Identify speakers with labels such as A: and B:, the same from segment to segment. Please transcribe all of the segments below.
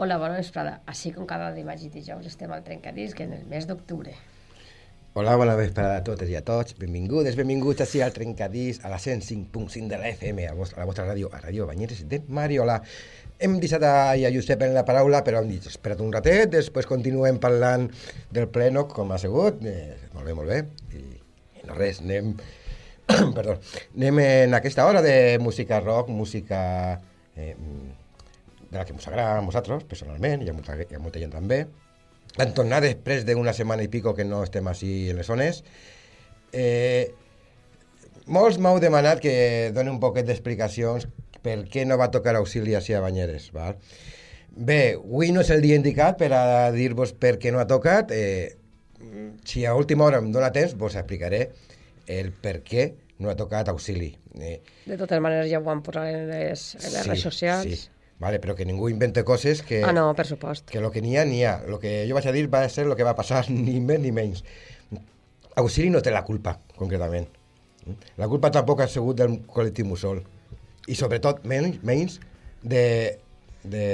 A: Hola, bona vesprada. Així com cada dimarts i dijous estem al Trencadisc en el mes d'octubre.
B: Hola, bona vesprada a totes i a tots. Benvingudes, benvinguts així al Trencadís, a la 105.5 de la FM, a, vos, a la vostra ràdio, a Ràdio Banyeres de Mariola. Hem deixat a, a Josep en la paraula, però hem dit, espera't un ratet, després continuem parlant del pleno, com ha sigut. Eh, molt bé, molt bé. I, i no res, anem... perdó, anem en aquesta hora de música rock, música... Eh, de la que ens agrada a nosaltres, personalment, i a molta, i a molta gent també. Vam tornar després d'una setmana i pico que no estem així en les zones. Eh, molts m'heu demanat que doni un poquet d'explicacions per què no va tocar auxili així a Banyeres. Val? Bé, avui no és el dia indicat per a dir-vos per què no ha tocat. Eh, si a última hora em dóna temps, vos explicaré el per què no ha tocat auxili. Eh,
A: De totes maneres ja ho han posat en les, en les
B: Sí,
A: redes socials.
B: sí. Vale, però que ningú invente coses que...
A: Ah, no, per supost.
B: que lo que n'hi ha, n'hi ha. Lo que jo vaig a dir va ser el que va passar, ni més ni menys. Auxili no té la culpa, concretament. La culpa tampoc ha sigut del col·lectiu Mussol. I sobretot, menys, menys de, de,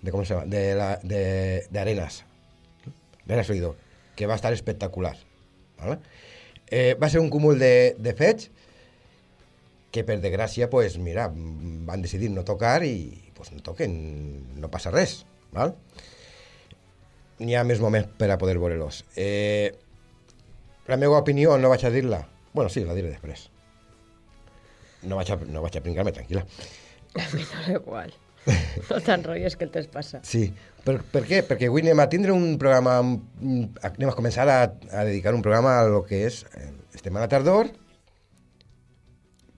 B: de com se llama? De, la, de, de Arenas. Arenas Oído, que va estar espectacular. ¿vale? Eh, va ser un cúmul de, de fets que per desgràcia, pues, mira, van decidir no tocar i pues, no toquen, no passa res. Val? N'hi ha més moments per a poder veure-los. Eh, la meva opinió no vaig a dir-la. bueno, sí, la diré després. No vaig a, no vaig a pringar-me, tranquil·la.
A: A mi no igual. No t'enrotlles que el temps passa.
B: Sí, per, per què? Perquè avui anem a tindre un programa, anem a començar a, a dedicar un programa a lo que és eh, estem a la tardor,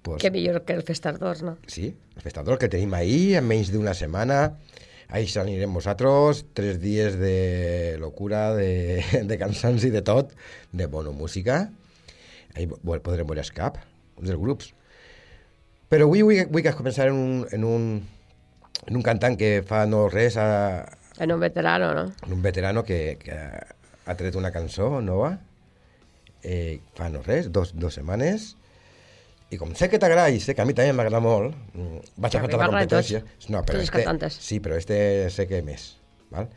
B: pues,
A: Que millor que el Festardors, no?
B: Sí, el festador que tenim ahir, en menys d'una setmana. Ahí anirem nosaltres, tres dies de locura, de, de cansanci, de tot, de bona música. Ahí podrem veure Escap, un dels grups. Però avui vull, vull que començar en un, en, un, en un cantant que fa no res, a,
A: En un veterano, no?
B: en un veterano que, que ha tret una cançó nova, eh, fa no res, dos, dos setmanes, i com sé que t'agrada i sé que a mi també m'agrada molt, mm, vaig a
A: a
B: fer tota la competència. No, però este,
A: cantantes.
B: sí, però este sé que més, val?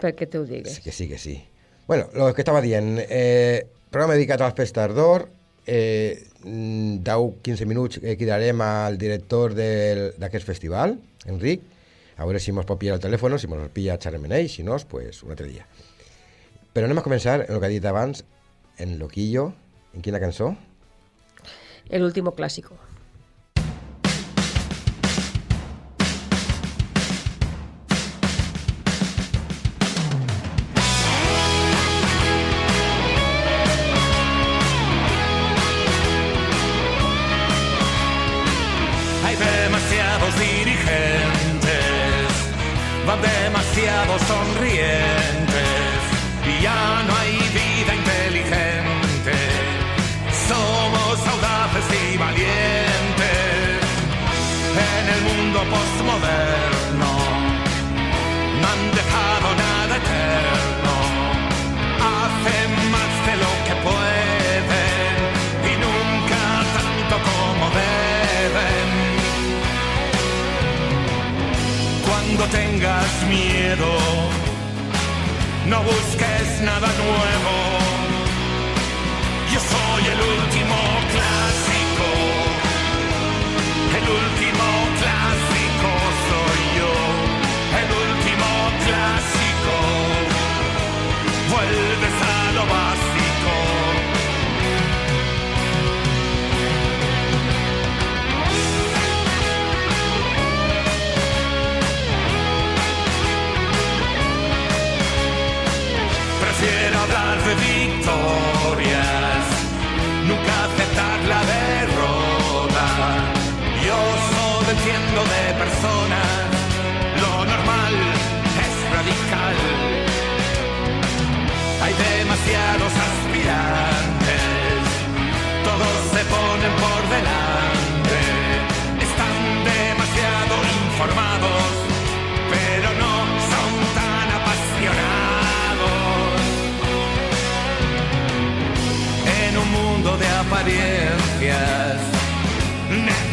A: Perquè te ho digues.
B: Sí, que sí, que sí. Bueno, lo que estava dient, eh, programa dedicat al Fest Tardor, eh, 10-15 minuts eh, cridarem al director del- d'aquest festival, Enric, a veure si mos pot pillar el telèfon, si mos el pilla xerrem ell, si no, pues un altre dia. Però anem a començar en el que ha dit abans, en Loquillo, en quina cançó?
A: El último clásico.
C: Miedo, no busques nada nuevo. Yo soy el último de personas, lo normal es radical. Hay demasiados aspirantes, todos se ponen por delante, están demasiado informados, pero no son tan apasionados. En un mundo de apariencias,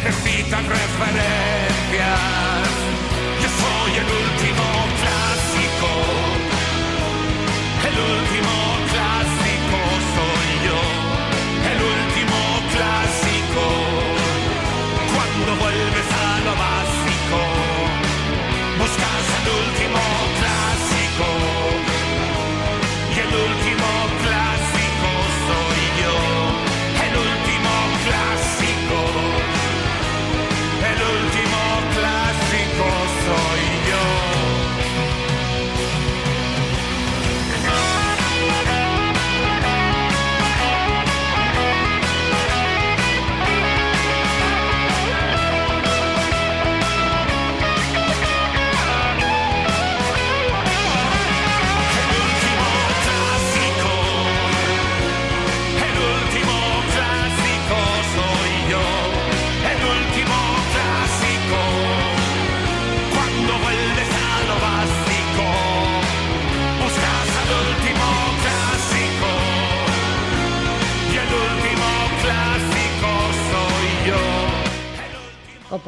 C: necesitan referencias.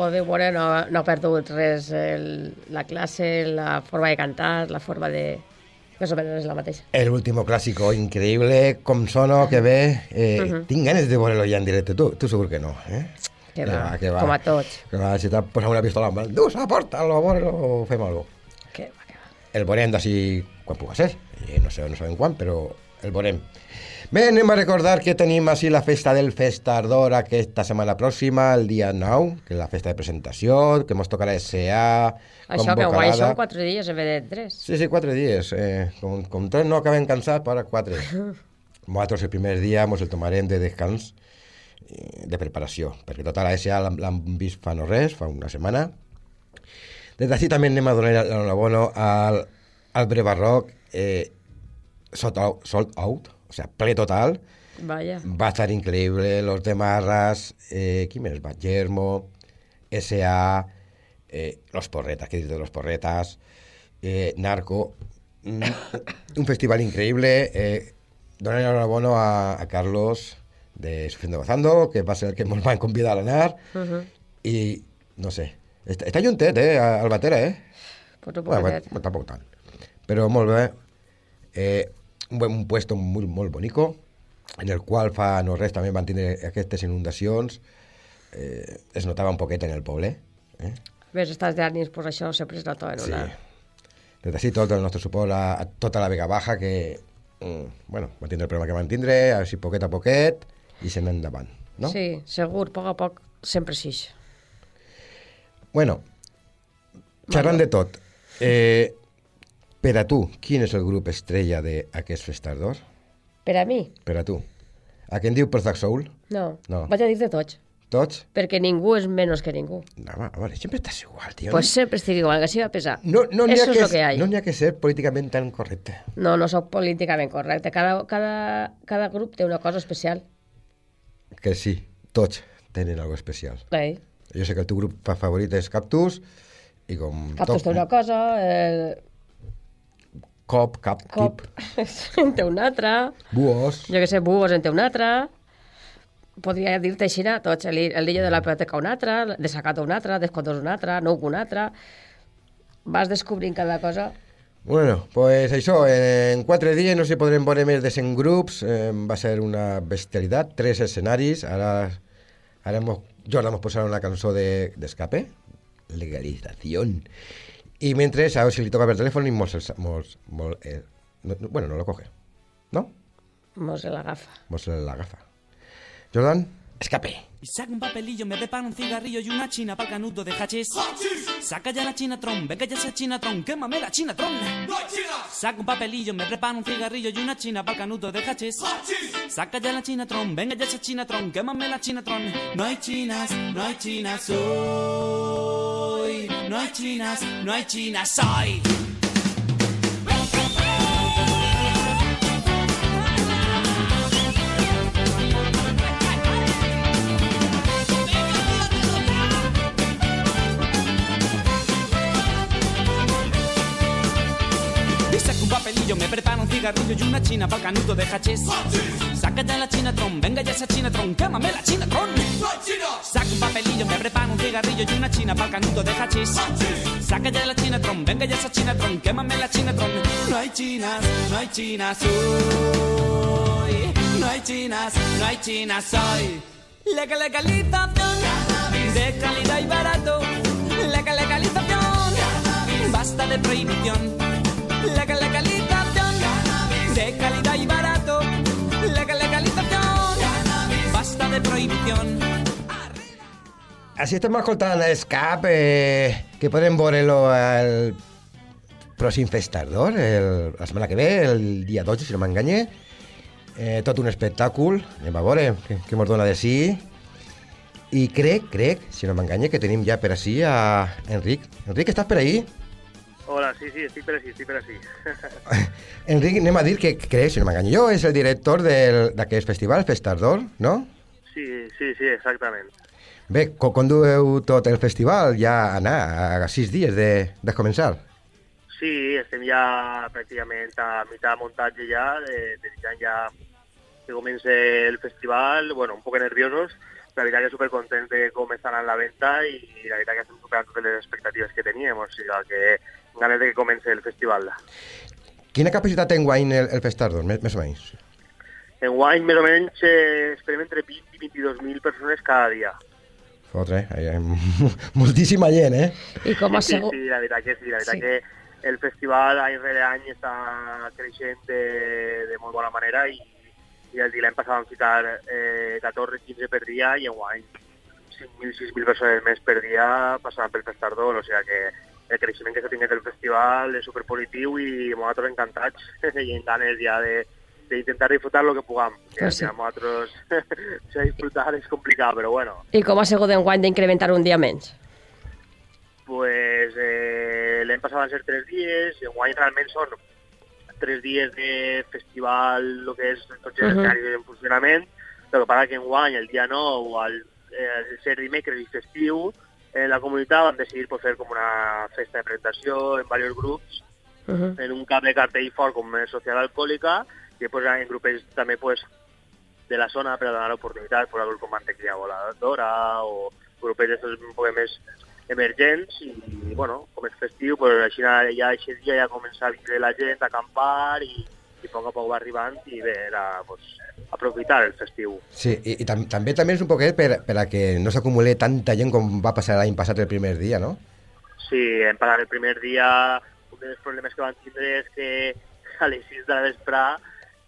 A: Podeu veure, no, no ha perdut res el, la classe, la forma de cantar, la forma de... Més o menys és la mateixa.
B: El último clásico, increíble, com sono, que bé. Eh,
A: Mhm.
B: Tinc ganes de veure-lo ja en directe. Tu, tu segur que no, eh?
A: Que va,
B: va, que va.
A: com a tots.
B: Que va, si t'ha posat una pistola en mà, dus, aporta-lo, veure-lo, fem alguna cosa.
A: Que va, que va.
B: El veurem d'ací quan puga ser. Eh, no sé, no sabem quan, però el veurem. Bé, anem a recordar que tenim així la festa del Festardor aquesta setmana pròxima, el dia 9, que és la festa de presentació, que mos tocarà SA,
A: Això que guai, són quatre dies en vez de tres.
B: Sí, sí, quatre dies. Eh, com, com tres no acabem cansats, però ara quatre. Nosaltres el primer dia mos el tomarem de descans, eh, de preparació, perquè tota la SA l'hem vist fa no res, fa una setmana. Des d'ací també anem a donar l'enhorabona al, al Bre Barroc, eh, sold out, sold out, sea, ple total.
A: Vaja.
B: Va estar increïble, los de Marras, eh, qui més va? Germo, SA, eh, los Porretas, què dir de los Porretas, eh, Narco, mm, un festival increïble. Eh, donar l'enhorabona a, a Carlos de Sufriendo Gozando, que va ser el que ens van convidar a anar,
A: Uh -huh.
B: i no sé, està, està juntet, eh, al Batera, eh?
A: Pues ho
B: Bueno,
A: puc
B: bueno,
A: fer.
B: tampoc tant. Però molt bé. Eh, un, buen, un puesto molt, molt bonico, en el qual fa no res també van tindre aquestes inundacions. Eh, es notava un poquet en el poble. Eh?
A: Ves, estàs d'ànims, pues això sempre es nota en
B: Sí.
A: una...
B: Des d'ací tot el nostre suport a, a tota la Vega Baja que, mm, bueno, van tindre el problema que van tindre, així poquet a poquet, i se endavant, no?
A: Sí, segur, a poc a poc, sempre així.
B: Bueno, xerrant de tot, eh, per a tu, quin és el grup estrella d'aquest festardor?
A: Per a mi,
B: Per a tu. A què en diu Perfect Soul?
A: no.
B: No.
A: Vaig a dir de tots,
B: Tots?
A: perquè ningú és menys que ningú.
B: No, a veure, sempre estàs igual, tio.
A: Pues sempre estic igual, que sí va pesar.
B: no, no, n'hi ha que,
A: que
B: no ha que ser políticament tan correcte.
A: No, no sóc políticament correcte. Cada, cada, cada grup té una cosa especial.
B: Que sí, tots tenen algo especial.
A: Eh?
B: Jo sé que el teu grup fa- favorit és Cactus, i com...
A: Captos té una cosa, eh,
B: Cop, cap,
A: Cop.
B: tip,
A: en té una altra,
B: buos...
A: jo que sé, Búhos en té una altra, podria dir-te així, tots, el, el de la Biblioteca una altra, de Sacato una altra, Descontos una altra, Nou una altra... Vas descobrint cada cosa.
B: Bueno, pues això, en quatre dies no sé si podrem veure més de 100 grups, eh, va ser una bestialitat, tres escenaris, ara, ara hemos, Jordi hemos posat una cançó de- d'escape, de, legalización, y mientras, a ver si le toca per teléfono y mos, mos, mos- eh, no- no- bueno, no lo coge, ¿no?
A: Mos se l'agafa.
B: Mos la agafa. Jordan, escape.
D: Y saca un papelillo, me prepara un cigarrillo y una china para el canuto de hachís. Saca ya la chinatron, venga ya esa chinatron, quémame la chinatron. Saca un papelillo, me prepara un cigarrillo y una china para el canuto de hachís. Saca ya la chinatron, venga ya esa chinatron, quémame la chinatron. No hay chinas, no hay chinas hoy. No hay chinas, no hay chinas hoy. Y saca un papelillo, me prepara un cigarrillo y una china el canuto de hachís. Saca ya la chinatron, venga ya esa chinatron, quémame la chinatron. Saca un papelillo, me prepara un cigarrillo y una china el canuto de hachís. Saca ya la chinatron, venga ya esa chinatron, quémame la chinatron. No hay chinas, no hay chinas hoy. No hay chinas, no hay chinas hoy. Legal legalización de calidad y barato. Legal legalización, basta de prohibición. Legal legalización de calidad y barato. Legal legalización, basta de prohibición.
B: Així estem escoltant Escape, eh, que podem veure-lo al pròxim Festardor, el, la setmana que ve, el dia 12, si no m'enganye. Eh, tot un espectacle, anem a veure què, de sí. I crec, crec, si no m'enganye, que tenim ja per així a Enric. Enric, estàs per ahí?
E: Hola, sí, sí, estic per així, estic per així.
B: Enric, anem a dir que crec, si no m'enganyo jo, és el director del- d'aquest festival, Festardor, no?
E: sí, sí, sí, exactament.
B: Bé, co- com dueu tot el festival ja anar a sis dies de, de començar?
E: Sí, estem ja pràcticament a mitjà de muntatge ja, de, desitjant ja que comence el festival, bueno, un poc nerviosos, la veritat que supercontents de com està anant la venda i la veritat que estem superant totes les expectatives que teníem, o sigui que ganes de que comenci el festival.
B: Quina capacitat té enguany el, el Festardo, més, més o menys?
E: Enguany, més o menys, eh, esperem entre 20 i 22.000 persones cada dia.
B: Fotre, eh? Hi ha moltíssima gent, eh?
A: I com a
E: Sí,
A: segon...
E: sí, la veritat que sí, la veritat
A: Sí.
E: que el festival any rere any està creixent de, de molt bona manera i, i el dia l'any passat vam ficar eh, 14-15 per dia i enguany 5.000, 6.000 persones més per dia passaran pel Festardol, o sigui que el creixement que s'ha tingut el festival és superpositiu i nosaltres encantats i amb ganes ja de d'intentar disfrutar lo que puguem. Que
A: Pues sí.
E: nosaltres o sigui, disfrutar és complicat, però bueno,
A: I com ha sigut enguany d'incrementar un dia menys?
E: pues eh, l'any passat van ser tres dies, i enguany realment són tres dies de festival, el que és tots els
A: Mhm.
E: escenaris en funcionament, el que passa que enguany, el dia 9, al, eh, al ser dimecres i festiu, en la comunitat vam decidir pues, fer com una festa de presentació en diversos grups,
A: Uh -huh.
E: en un cap de cartell fort com social alcohòlica, i després en grupets també pues, de la zona per a donar l'oportunitat per a grups com Mantequilla Voladora o grupets d'estos un poc més emergents i, bueno, com és festiu, pues, així ja dia ja comença a vindre la gent a acampar i, i a poc a poc va arribant i bé, era pues, aprofitar el festiu.
B: Sí, i, i tam també també és un poquet per, per a que no s'acumuli tanta gent com va passar l'any passat el primer dia, no?
E: Sí, hem parlat el primer dia, un dels problemes que van tindre és que a les 6 de la vesprà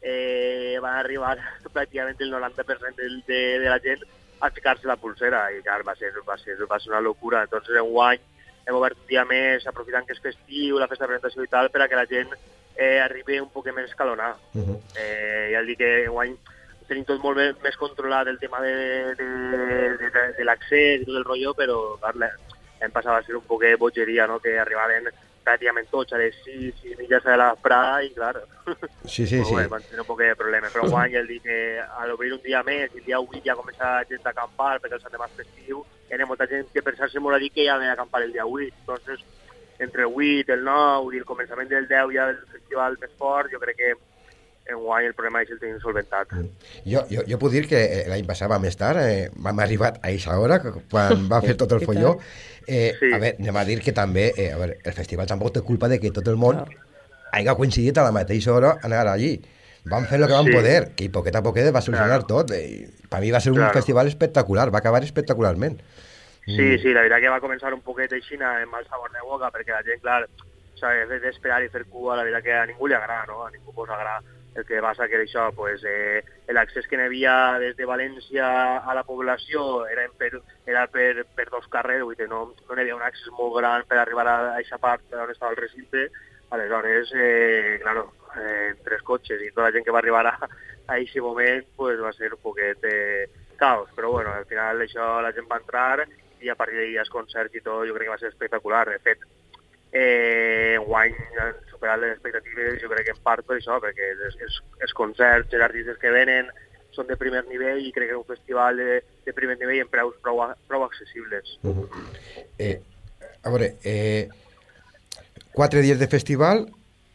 E: eh, van arribar pràcticament el 90% del, de, de la gent a ficar-se la pulsera i clar, va ser, va ser, va ser una locura. Entonces, en guany hem obert un dia més, aprofitant que és festiu, la festa de presentació i tal, per a que la gent eh, arribi un poc més escalonada.
B: Uh -huh.
E: Eh, ja dic que guany tenim tot molt més, més controlat el tema de, de, de, de, de l'accés i tot el rotllo, però clar, la- hem passat a ser un poc de bogeria, no? que arribaven pràcticament tots a les 6 i mitja de la vesprà i clar,
B: Sí, sí, sí.
E: van tenir un poc de problemes. Però guany el dir que a l'obrir un dia més, el dia 8 ja comença la gent a acampar perquè el Sant Demà és festiu, hi ha molta gent que pensar-se molt a dir que ja ve a acampar el dia 8. Entonces, entre el 8, el 9 i el començament del 10 ja del festival més fort, jo crec que en guany el problema és el tenim solventat.
B: Jo, jo, jo puc dir que eh, l'any passat vam estar, eh, vam arribar a aquesta hora, que- quan va fer tot el folló. Eh,
E: Sí.
B: A veure, anem a dir que també, eh, a veure, el festival tampoc té culpa de que tot el món hagi coincidit a la mateixa hora anar allí. Vam fer el que vam
E: Sí.
B: poder, que poquet a poquet va solucionar
E: Claro.
B: tot. Eh, per mi va ser un
E: Claro.
B: festival espectacular, va acabar espectacularment.
E: Sí, sí, la veritat que va començar un poquet així amb mal sabor de boca, perquè la gent, clar, s'ha d'esperar i fer cua, la veritat que a ningú li agrada, no? A ningú posa agrada. El que passa que això, pues, eh, l'accés que n'hi havia des de València a la població era per, era per, per dos carrers, vull dir, no, no n'hi havia un accés molt gran per arribar a aquesta part on estava el recinte, aleshores, eh, claro, eh, tres cotxes i tota la gent que va arribar a, a aquest moment pues, va ser un poquet eh, caos, però bueno, al final això la gent va entrar i a partir d'ahir els concerts i tot jo crec que va ser espectacular. De fet, eh, guany han superat les expectatives jo crec que en part per això, perquè els, els, els concerts, els artistes que venen són de primer nivell i crec que és un festival de, de primer nivell en preus prou, prou accessibles.
B: Eh, a veure, eh, quatre dies de festival,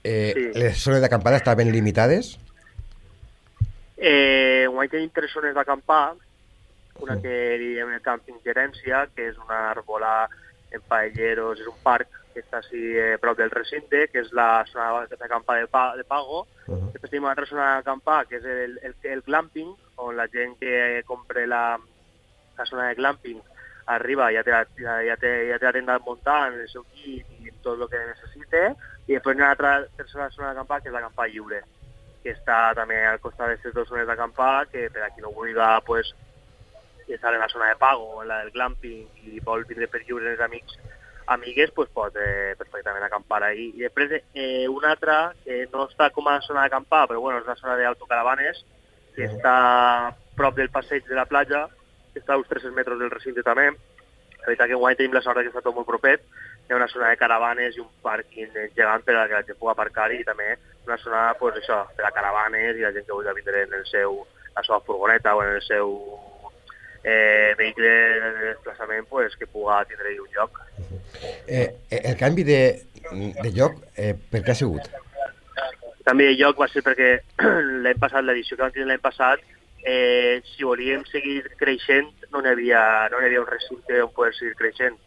B: eh,
E: Sí.
B: les zones d'acampada estaven limitades.
E: Eh, guany tenim tres zones d'acampar, una que diem el càmping gerència, que és una arbolà en paelleros, és un parc que està així eh, prop del recinte, que és la zona d'acampar de, pa, de pago.
B: Uh -huh.
E: Després tenim una altra zona d'acampar, que és el, el, el glamping, on la gent que compre la, la zona de glamping arriba, ja té, la, ja, ja té, ja té la tenda muntant, el seu kit i tot el que necessite, i després hi ha una altra tercera zona d'acampar, que és l'acampar lliure, que està també al costat d'aquestes dues zones d'acampar, que per a qui no vulgui pues, estar en la zona de pago, en la del glamping, i vol vindre per lliure els amics amigues, pues, pot eh, perfectament acampar ahí. I després eh, una altra, que no està com a zona d'acampar, però bueno, és la zona d'autocaravanes, que està prop del passeig de la platja, que està a uns 300 metres del recinte també. La veritat que guany tenim la sort que està tot molt propet. Hi ha una zona de caravanes i un pàrquing gegant per a que la gent pugui aparcar i també una zona, pues, això, per a caravanes i la gent que vulgui vindre en el seu, la seva furgoneta o en el seu eh, vehicle de desplaçament pues, que pugui tindre un lloc.
B: Eh, el canvi de, de lloc, eh, per què ha sigut?
E: El lloc va ser perquè l'any passat, l'edició que vam tenir l'any passat, eh, si volíem seguir creixent no n'hi havia, no havia un recinte on poder seguir creixent.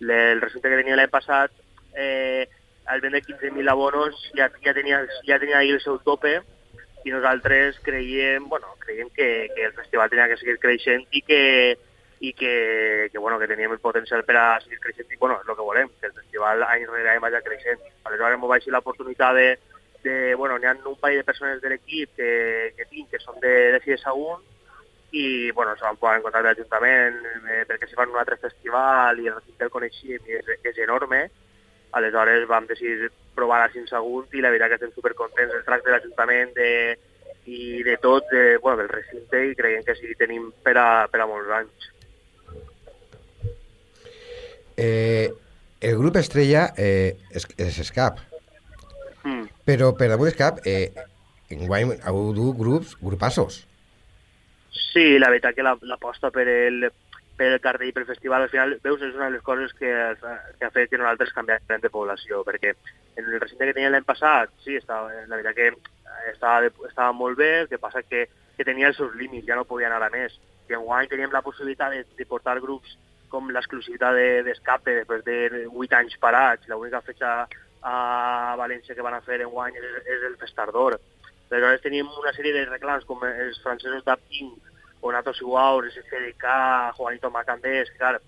E: Le, el recinte que tenia l'any passat, eh, al vendre 15.000 abonos ja, ja, tenia, ja tenia ahí el seu tope i nosaltres creiem, bueno, creiem que, que el festival tenia que seguir creixent i que, i que, que, bueno, que teníem el potencial per a seguir creixent i bueno, és el que volem, que el festival any rere any vagi creixent. Aleshores m'ho vaig l'oportunitat de, de, bueno, n'hi ha un parell de persones de l'equip que, que tinc, que són de, de Fies Sagunt, i bueno, se van posar en contacte l'Ajuntament eh, perquè si fan un altre festival i el recinte el coneixíem i és, és enorme, aleshores vam decidir provar a Sagunt i la veritat que estem supercontents del tracte de l'Ajuntament de, i de tot, de, bueno, del recinte i creiem que sí tenim per a, per a molts anys.
B: Eh, el grup estrella eh, és, és Escap,
E: Mm.
B: però per damunt d'Escap eh, enguany heu dut grups, grupassos.
E: Sí, la veritat que la- l'aposta per el, per el cartell i pel festival, al final, veus, és una de les coses que, que ha fet que nosaltres canviem de població, perquè en el recinte que tenia l'any passat, sí, estava, la veritat que estava, de- estava molt bé, el que passa que, que tenia els seus límits, ja no podia anar a més. I enguany teníem la possibilitat de, de portar grups com l'exclusivitat de- d'escape de, després de 8 anys parats, l'única fetxa a València que van a fer enguany és, és el Festardor. Aleshores teníem una sèrie de reclams com els francesos d'Apting, o Nato Siguaur, SFDK, Juanito Macandés, clar,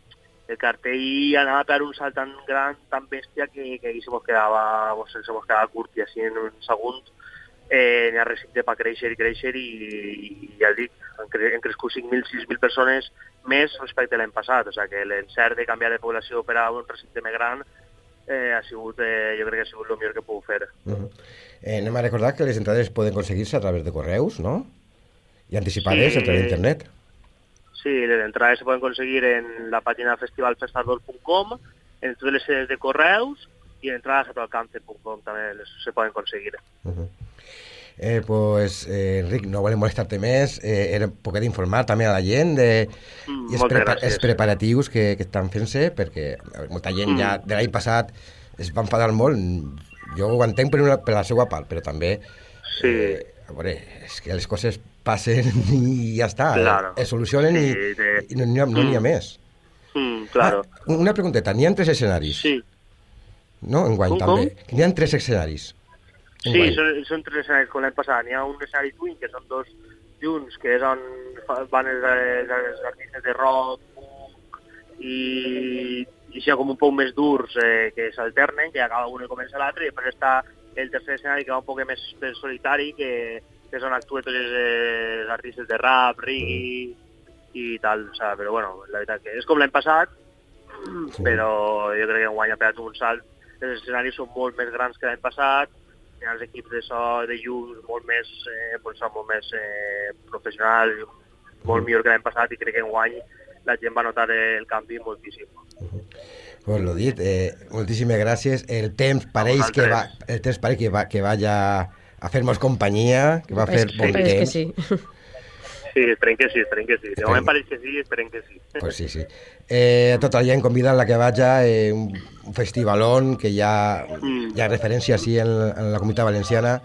E: el cartell anava per un salt tan gran, tan bèstia, que, que ahí se mos quedava, se, se mos quedava curt, i així en un segon eh, n'hi ha recinte per créixer i créixer i, i ja el dic, han, cre han crescut 5.000, 6.000 persones més respecte a l'any passat, o sigui que l'encert de canviar de població per a un recinte més gran eh, ha sigut, eh, jo crec que ha sigut el millor que puc fer.
B: Uh -huh. eh, anem a recordar que les entrades poden aconseguir-se a través de correus, no? I anticipades
E: Sí.
B: a través d'internet.
E: Sí, les entrades se poden conseguir en la pàgina festivalfestador.com, en totes les sedes de correus i en entrades.alcance.com també les, se poden conseguir.
B: Uh -huh. Eh, pues, eh, Enric, no volem molestar-te més, eh, era un poquet d'informar també a la gent de,
E: Mm,
B: i els, prepa
E: gràcies.
B: els preparatius que, que estan fent-se, perquè a veure, molta gent
E: Mm.
B: ja de l'any passat es va enfadar molt, jo ho entenc per, una, per la seva part, però també
E: Sí.
B: eh, a veure, és que les coses passen i ja està,
E: Claro.
B: eh, es solucionen
E: Sí,
B: i,
E: de-
B: i no n'hi ha, no n'hi ha
E: Mm.
B: més.
E: Mm, claro.
B: Ah, una pregunteta, n'hi ha tres escenaris,
E: Sí,
B: no? Enguany
E: Com,
B: també. N'hi ha tres escenaris.
E: sí són, són tres escenaris com l'any passat. N'hi ha un escenari twin, que són dos junts, que és on van els, els, els artistes de rock, punk i, i així com un poc més durs eh, que s'alternen, que acaba un i comença l'altre, i després està el tercer escenari que va un poc més, més solitari, que és on actuen tots els, els artistes de rap, reggae i tal, o sigui, però bueno, la veritat que és com l'any passat, però jo crec que enguany ha pegat un salt. Els escenaris són molt més grans que l'any passat, hi ha els equips de so, de llums molt més, eh, són molt més eh, professionals, molt millor que l'any passat i crec que enguany la gent va notar el canvi moltíssim.
B: Pues lo dit, eh, moltíssimes gràcies. El temps pareix que va, el temps pareix que va, que vaya a fer-nos companyia, que va a fer bon
A: és que
B: temps.
A: sí.
E: Sí, esperem que sí, esperem que sí. De
B: Esperem.
E: moment pareix que sí, esperem que sí.
B: Pues sí, sí. Eh, tota la gent convida la que vaja, eh, un festivalón que ja,
E: Mm.
B: hi ha referència així en, en la comunitat valenciana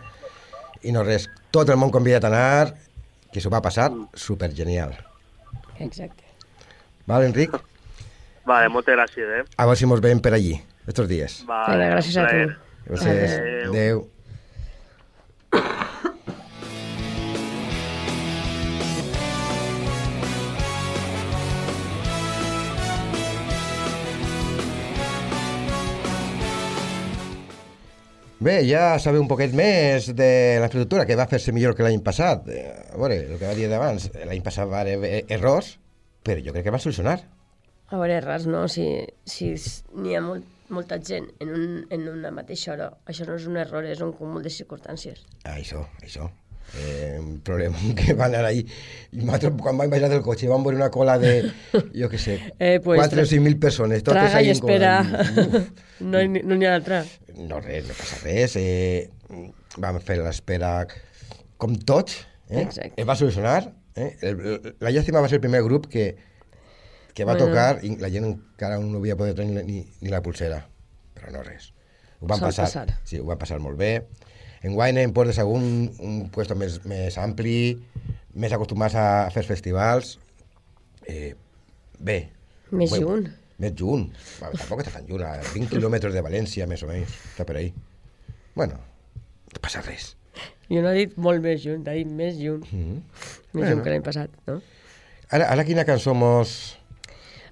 B: i no res, tot el món convidat a anar, que s'ho va passar super genial.
A: Exacte.
B: Val, Enric?
E: Vale, moltes gràcies, eh?
B: A veure si mos veiem per allí, estos dies.
E: Vale,
A: Vinga, gràcies a tu.
B: Gràcies.
E: Adéu.
B: Adéu. Bé, ja sabeu un poquet més de la infraestructura, que va fer-se millor que l'any passat. Eh, A veure, el que va dir d'abans, l'any passat va haver errors, però jo crec que va solucionar.
A: A veure, res, no? Si, si n'hi ha molt, molta gent en, un, en una mateixa hora, això no és un error, és un cúmul de circumstàncies.
B: Ah, això, això. Eh, un problema que van anar ahí. I nosaltres, quan vam baixar del cotxe, vam veure una cola de, jo què sé,
A: Eh, pues,
B: 4 o 5.000 persones. Totes
A: Traga i
B: ahí
A: espera. No, hi- no n'hi ha altra.
B: no res, no passa res. Eh, vam fer l'espera com tots. Eh?
A: Exacte.
B: Es va solucionar. Eh? El, el, la llàstima va ser el primer grup que, que va
A: Bueno.
B: tocar i la gent encara no havia poder tenir ni, ni la pulsera. Però no res. Ho van
A: Sol
B: passar,
A: passar.
B: Sí, ho van passar molt bé. En Guaine, en de Sagunt, un puesto més, més ampli, més acostumats a fer festivals, eh, bé.
F: Més
B: Bé,
F: junt.
B: Més junt. Bueno, tampoc està tan junt, a 20 quilòmetres de València, més o menys, està per ahí. Bueno, no passa res.
F: Jo no he dit molt més junt, he dit més junt.
B: Mm -hmm.
F: Més
B: Bueno.
F: junt que l'any passat, no?
B: Ara, ara quina cançó mos...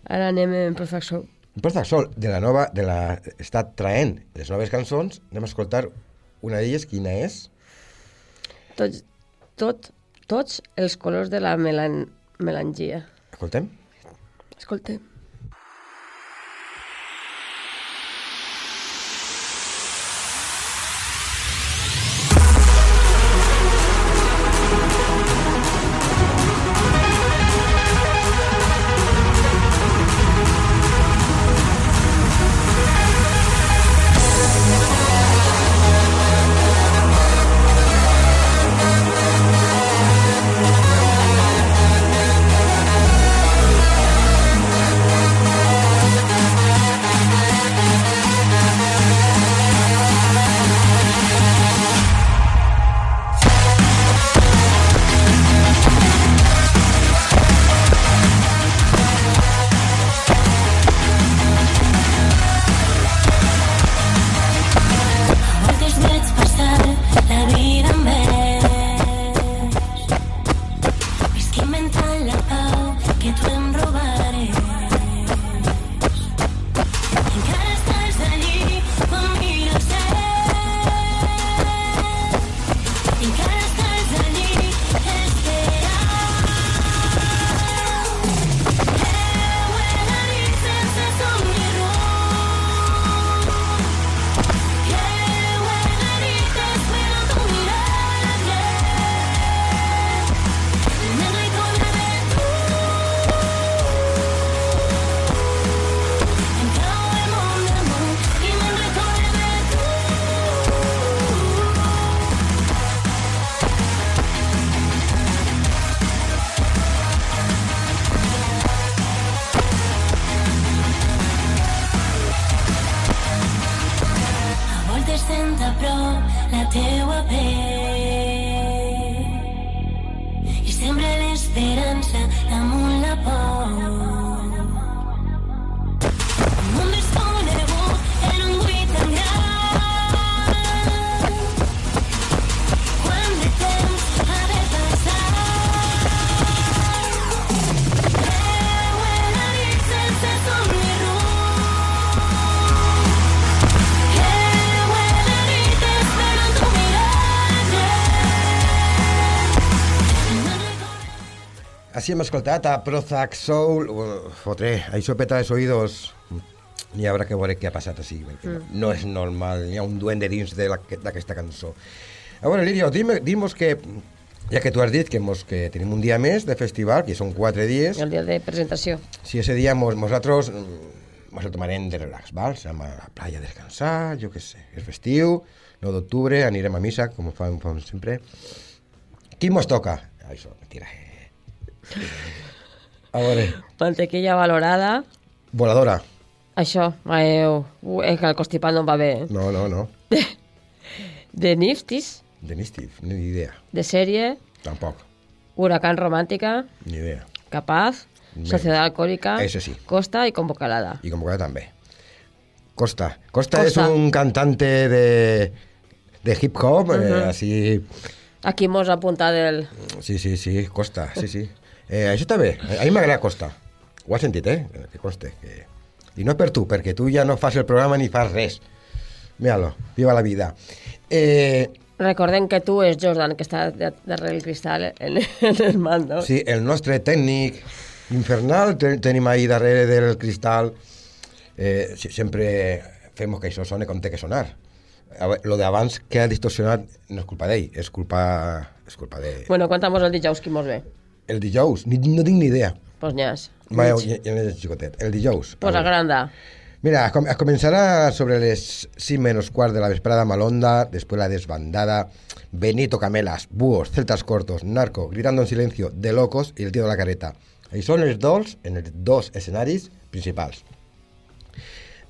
F: Ara anem en Perfecto.
B: Porta Sol, de la nova, de la... Està traent les noves cançons, anem a escoltar una d'elles, quina és?
F: Tots, tot, tots els colors de la melan melangia.
B: Escoltem?
F: Escolta.
B: Així hem escoltat a Prozac Soul. Fotré, això peta els oïdos. N'hi haurà que veure què ha passat així. perquè no, no és normal, n'hi ha un duende dins de la- d'aquesta cançó. A veure, Lirio, dime, dimos que, ja que tu has dit que, mos, que tenim un dia més de festival, que són quatre dies,
F: El dia de presentació.
B: si ese dia mos, nosaltres mm, mos el tomarem de relax, val? Anem a la playa a descansar, jo què sé, és festiu, 9 d'octubre, anirem a missa, com fem, fem sempre. Qui mos toca? Això, mentira. A veure,
F: Mantequilla valorada.
B: voladora.
F: Això, eh, uh, és que el constipat no em va bé. Eh?
B: No, no, no.
F: De Niftis,
B: De Nistiv, ni idea.
F: de sèrie,
B: Tampoc,
F: Huracán Romàntica,
B: ni idea.
F: Capaz,
B: Bé.
F: Sociedad Alcohòlica,
B: Ese sí.
F: Costa i Convocalada.
B: Y convocada también. Costa. Costa.
F: Costa.
B: es un cantante de, de hip hop, eh, así...
F: Aquí mos apunta del...
B: Sí, sí, sí, Costa, sí, sí. Eh, això està bé, a mi m'agrada Costa. Ho has sentit, eh? Que conste. Que... I no per tu, perquè tu ja no fas el programa ni fas res. Míralo, viva la vida. Eh,
F: Recordem que tu és Jordan, que està de- darrere el cristal en, en el mando.
B: sí, el nostre tècnic infernal te, tenim ahí darrere del cristal. Eh, sempre fem que això sone com té que sonar. A lo d'abans que ha distorsionat no és culpa d'ell, és culpa, és culpa de...
F: Bueno, contamos el dijous qui mos ve.
B: El dijous, ni, no tinc ni idea.
F: Pues nyas.
B: Va, ja, ja n'és xicotet. El dijous.
F: Pues
B: A
F: granda.
B: Mira, com- es comenzará sobre les 6 menos cuart de la vesprada Malonda, después la desbandada, Benito Camelas, Búhos, Celtas Cortos, Narco, Gritando en Silencio, De Locos y El Tío de la Careta. Ahí són els dos, en els dos escenaris principals.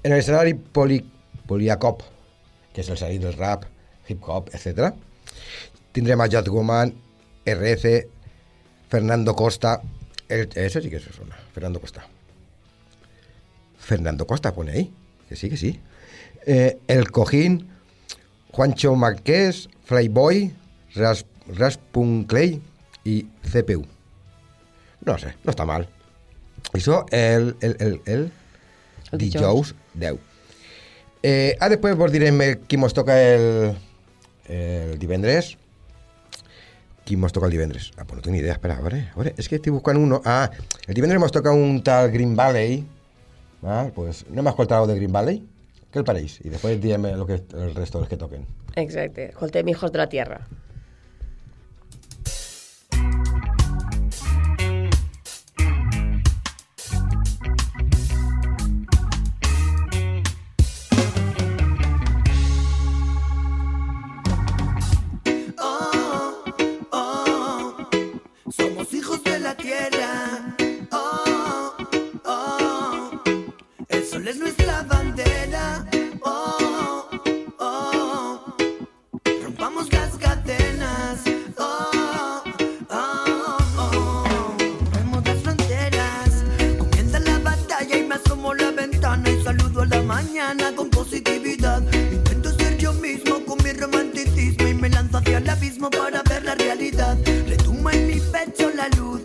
B: En el escenari poli, Poliacop, que és el escenari del rap, hip-hop, etc. tindrem a Jad Woman, RC, Fernando Costa. El, eso sí que eso suena. Fernando Costa. Fernando Costa pone ahí. Que sí, que sí. Eh, el Cojín, Juancho Marqués, Flyboy, Ras, Raspunclay y CPU. No sé, no està mal. Això el, el, el, el,
A: El
B: dijous 10. Eh, ah, després vos direm qui mos toca el, el divendres. Qui mos toca el divendres? Ah, pues no tinc ni idea, espera, a veure, a veure, és que estic buscant uno. Ah, el divendres mos toca un tal Green Valley. Ah, pues anem a escoltar algo de Green Valley. Què el pareix? I després diem el, que, el resto dels que toquen.
A: Exacte. Escoltem Hijos de la Tierra.
G: Abismo para ver la realidad. Retuma en mi pecho la luz.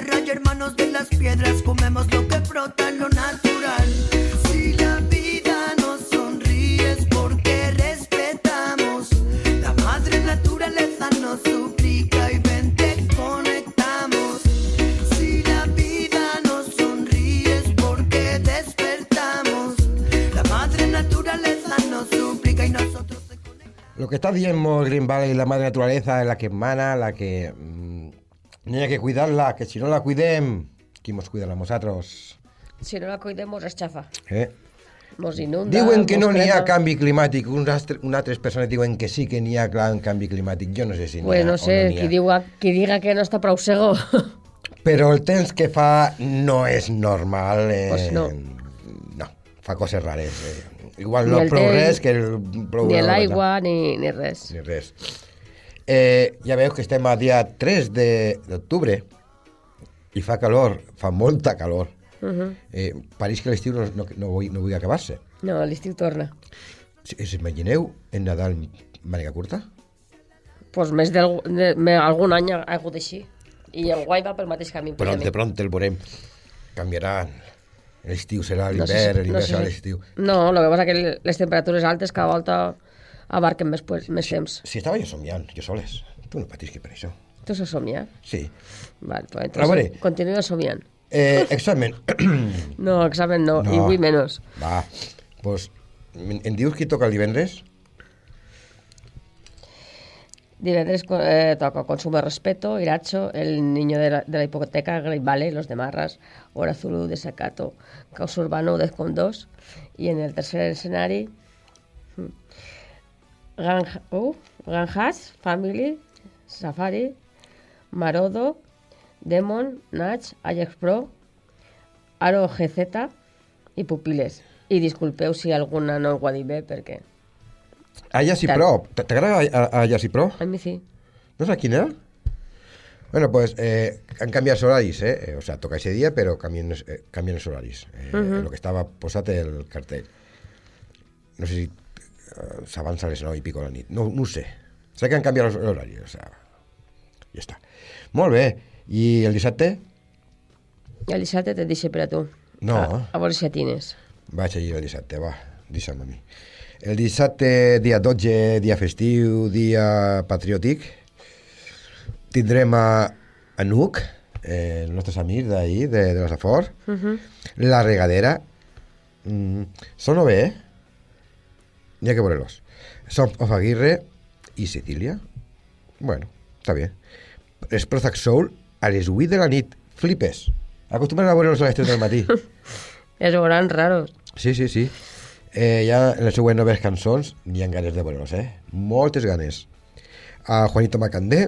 G: Tierra y hermanos de las piedras. Comemos lo que brota lo natural. Si la vida nos sonríe es porque respetamos. La madre naturaleza nos suplica y vente conectamos. Si la vida nos sonríe es porque despertamos. La madre naturaleza nos suplica y nosotros.
B: Lo que está diciendo Green Valley, la madre naturaleza, es la que emana, la que... hay que cuidarla, que si no la cuidem, ¿quién nos cuida a nosotros?
A: Si no la cuidem, mos esxafa.
B: Eh?
A: Mos inunda.
B: Diuen que
A: mos
B: no n'hi ha canvi climàtic, uns altres, unes altres persones diuen que sí que n'hi ha clar canvi climàtic. Jo no sé si n'hi
A: Pues
B: ha
A: no sé,
B: o no n'hi
A: qui, diga, qui diga que no està prou sego.
B: Però el temps que fa no és normal. Eh,
A: Pues no.
B: No, fa coses rares. Eh. Igual
A: Ni
B: no plou
A: temps,
B: res que el plou
A: ni l'aigua, ni, ni res.
B: Ni res. Eh, ja veu que estem a dia 3 de- d'octubre i fa calor, fa molta calor.
A: Uh -huh.
B: Eh, pareix que l'estiu no, no, no, vull, no vull acabar-se.
A: No, l'estiu torna.
B: Si- Us imagineu en Nadal màniga curta?
A: Pues més del, de, me, algun any ha hagut així. I el guai va pel mateix camí.
B: Pronte,
A: precisament.
B: pronte el veurem. Canviarà. L'estiu serà
A: No sé
B: l'hivern,
A: si-
B: l'hivern
A: no sé
B: serà
A: si-
B: l'estiu.
A: No, el que passa que les temperatures altes cada volta abarquen més, pues, més temps.
B: Si estava jo somiant, jo soles. Tu no patisqui per això.
A: Tu s'ho somia?
B: Sí.
A: Vale, pues,
B: A veure.
A: entonces, continua somiant.
B: Eh, examen.
A: No, examen no,
B: No.
A: i avui menys.
B: Va, pues, em em dius qui toca el divendres?
A: Divendres eh, toca Consumo Respeto, Iracho, El Niño de la, de la Hipoteca, Great Valley, Los de Marras, Hora Zulu, Desacato, Caos Urbano, Defcon 2, i en el tercer escenari hmm, Granja, uh, Granjas, Family, Safari, Marodo, Demon, Natch, Ajax Pro, Aro GZ i Pupiles. I disculpeu si alguna no ho ha dit bé, perquè
B: y
A: Tal.
B: Pro. ¿Te, te agrada a- a- Ayas y Pro?
A: a mi sí.
B: ¿No quién era? Bueno, pues eh, han cambiado los horarios, ¿eh? Eh, O sea, toca ese día, pero cambian, los- eh, cambian los horarios. Eh, Lo que estaba posate el cartel. No sé si s'avança a les 9 i pico de la nit. No, no ho sé. Sé que han canviat els horaris, o sea, ja està. Molt bé. I el dissabte?
A: El dissabte te'n deixo per a tu.
B: No.
A: A, a veure si atines.
B: Vaig allí el dissabte, va, deixa'm a mi. El dissabte, dia 12, dia festiu, dia patriòtic, tindrem a, a Nuc, eh, els nostres amics d'ahir, de, de la Safor, La Regadera, mm, sona bé, eh? Ha que veure-los. Son of Aguirre i Sicília. Bueno, bé. Els Prozac Soul a les 8 de la nit. Flipes. Acostumen a veure-los a les 3 del matí.
A: Es veuran raros.
B: Sí, sí, sí. Eh, ja en les següents noves cançons n'hi ha ganes de veure-los, eh? Moltes ganes. A Juanito Macandé,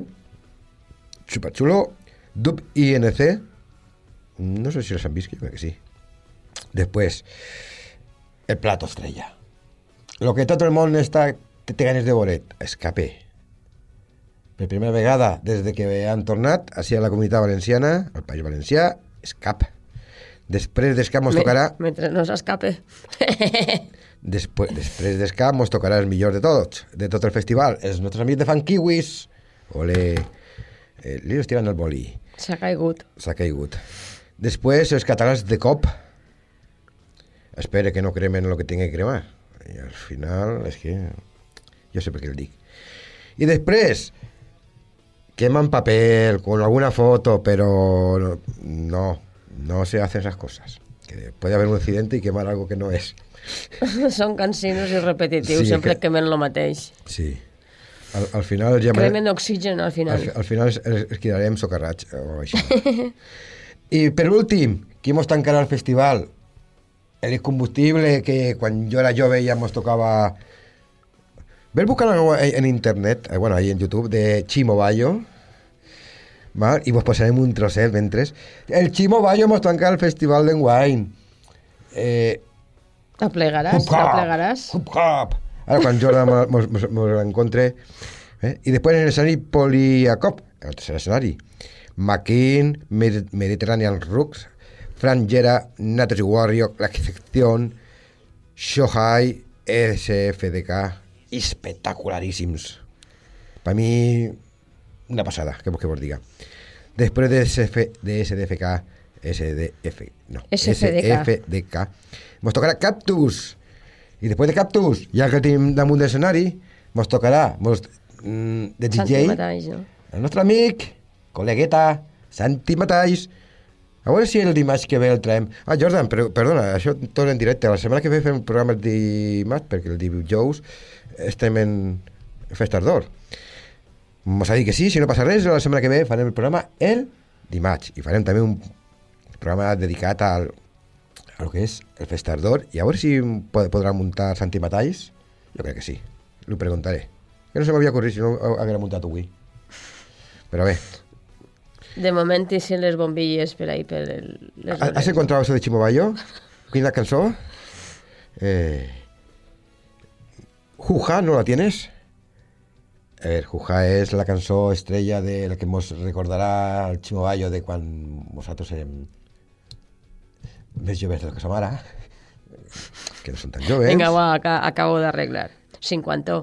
B: Chupachulo, Dub INC, no sé si los han vist, yo creo que sí. Después, el plato estrella. Lo que tot el món està, té, té ganes de veure, Escape. Per primera vegada des de que han tornat així a la comunitat valenciana, al País Valencià, Escap. Després d'Escap mos tocarà
A: Mentre no s'escape.
B: Després, després d'Escap mos tocarà el millor de tots, de tot el festival, els nostres amics de Fan Kiwis. Ole, eh, li tirant el boli,
A: S'ha caigut.
B: s'ha caigut. Després els catalans de cop, espera que no cremen el que tingui que cremar. I al final, és que... Jo sé per què el dic. I després, queman paper con alguna foto, pero no, no, se hacen esas cosas. Que puede haber un accidente y quemar algo que no es.
A: Són cansinos i repetitius,
B: Sí,
A: sempre
B: que-
A: quemen el mateix.
B: Sí. Al, al final ja...
A: Cremen oxigen al final.
B: Al, al final es, es, es quedarem socarrats o així. I per últim, qui mos tancarà el festival? El combustible que quan jo era jove ja mos tocava... Ves buscar en, en internet, eh, bueno, ahí en YouTube, de Chimo Bayo, ¿vale? i vos posarem un trosset mentre. El Chimo Bayo mos tanca el festival d'enguany. Eh,
A: La plegaràs?
B: Hip
A: La
B: hop,
A: plegaràs?
B: hip hop. Ara, quan Jordan mos, mos, l'encontre... Eh? I després en l'escenari Poliacop, el tercer escenari. McKean, Med Mediterranean Rooks, Fran Gera, Natos y Warrior, La Excepción, Shohai, SFDK, espectacularíssims. Per mi, una passada, què vols que vos diga. Després de, SF, de SDFK, SDF, no,
A: SFDK.
B: SFDK, mos tocarà Cactus. I després de Cactus, ja que tenim damunt de l'escenari, mos tocarà mos, mm, de
A: Santi
B: DJ,
A: no?
B: el nostre amic, col·legueta, Santi Matalls. A veure si el dimarts que ve el traiem... Ah, Jordan, però, perdona, això tot en directe. La setmana que ve fem un programa el dimarts, perquè el dijous estem en Festa Ardor. Mos ha dit que sí, si no passa res, la setmana que ve farem el programa el dimarts. I farem també un programa dedicat al, a lo que és el Festa Ardor. I a veure si pod podrà muntar Santi Matalls. Jo crec que sí. Li preguntaré. Que no se m'havia ocorrit si no haguera muntat avui. Però bé,
A: De moment ixen les bombilles per ahí, per el, les
B: ¿Has encontrado eso de Chimo Bayo? ¿Quién la cansó? Eh, Juja, ¿no la tienes? A ver, Juja es la cançó estrella de la que nos recordarà el Chimo Bayo de quan nosaltres érem més joves del que som ara, que no són tan joves.
A: Vinga, va, aca acabo d'arreglar. 50.